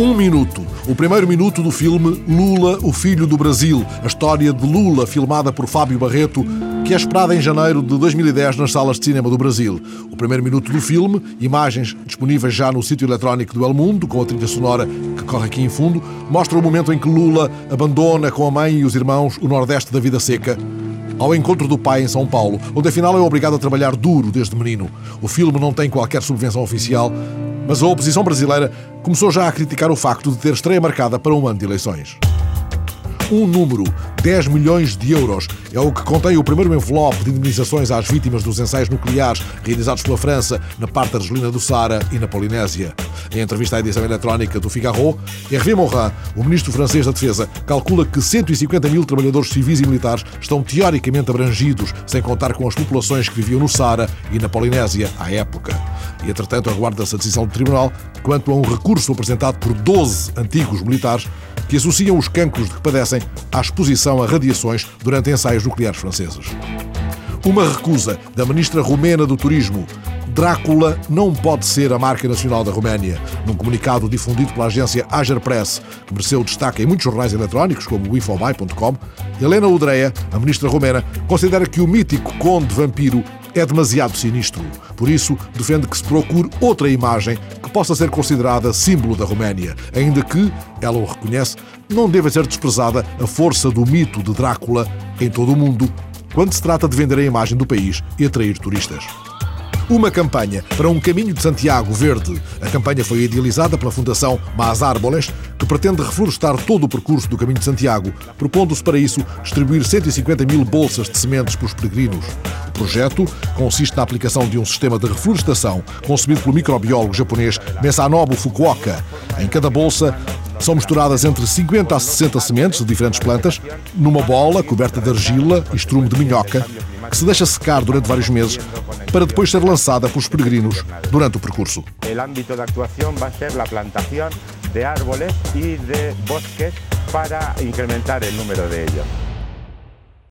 Um minuto. O primeiro minuto do filme Lula, o Filho do Brasil. A história de Lula, filmada por Fábio Barreto, que é esperada em janeiro de 2010 nas salas de cinema do Brasil. O primeiro minuto do filme, imagens disponíveis já no sítio eletrónico do El Mundo, com a trilha sonora que corre aqui em fundo, mostra o momento em que Lula abandona com a mãe e os irmãos o Nordeste da vida seca ao encontro do pai em São Paulo, onde afinal é obrigado a trabalhar duro desde menino. O filme não tem qualquer subvenção oficial, mas a oposição brasileira começou já a criticar o facto de ter estreia marcada para um ano de eleições. Um número, 10 milhões de euros. É o que contém o primeiro envelope de indemnizações às vítimas dos ensaios nucleares realizados pela França na parte argelina do Sara e na Polinésia. Em entrevista à edição eletrónica do Figaro, Hervé Morin, o ministro francês da Defesa, calcula que 150 mil trabalhadores civis e militares estão teoricamente abrangidos, sem contar com as populações que viviam no Sara e na Polinésia à época. E, entretanto, aguarda-se a decisão do Tribunal quanto a um recurso apresentado por 12 antigos militares que associam os cancros de que padecem à exposição a radiações durante ensaios nucleares franceses. Uma recusa da ministra romena do Turismo. Drácula não pode ser a marca nacional da Roménia. Num comunicado difundido pela agência Agerpress, que mereceu destaque em muitos jornais eletrónicos, como o Helena Udreia, a ministra romena, considera que o mítico conde vampiro é demasiado sinistro. Por isso, defende que se procure outra imagem possa ser considerada símbolo da Roménia, ainda que, ela o reconhece, não deva ser desprezada a força do mito de Drácula em todo o mundo, quando se trata de vender a imagem do país e atrair turistas. Uma campanha para um caminho de Santiago verde. A campanha foi idealizada pela Fundação Mas Árboles, que pretende reflorestar todo o percurso do Caminho de Santiago, propondo-se para isso distribuir 150 mil bolsas de sementes para os peregrinos. Projeto consiste na aplicação de um sistema de reflorestação concebido pelo microbiólogo japonês Mesanobu Fukuoka. Em cada bolsa são misturadas entre 50 a 60 sementes de diferentes plantas numa bola coberta de argila e estrume de minhoca que se deixa secar durante vários meses para depois ser lançada pelos peregrinos durante o percurso. O âmbito de atuação vai ser a plantação de árboles e de bosques para incrementar o número de ellos.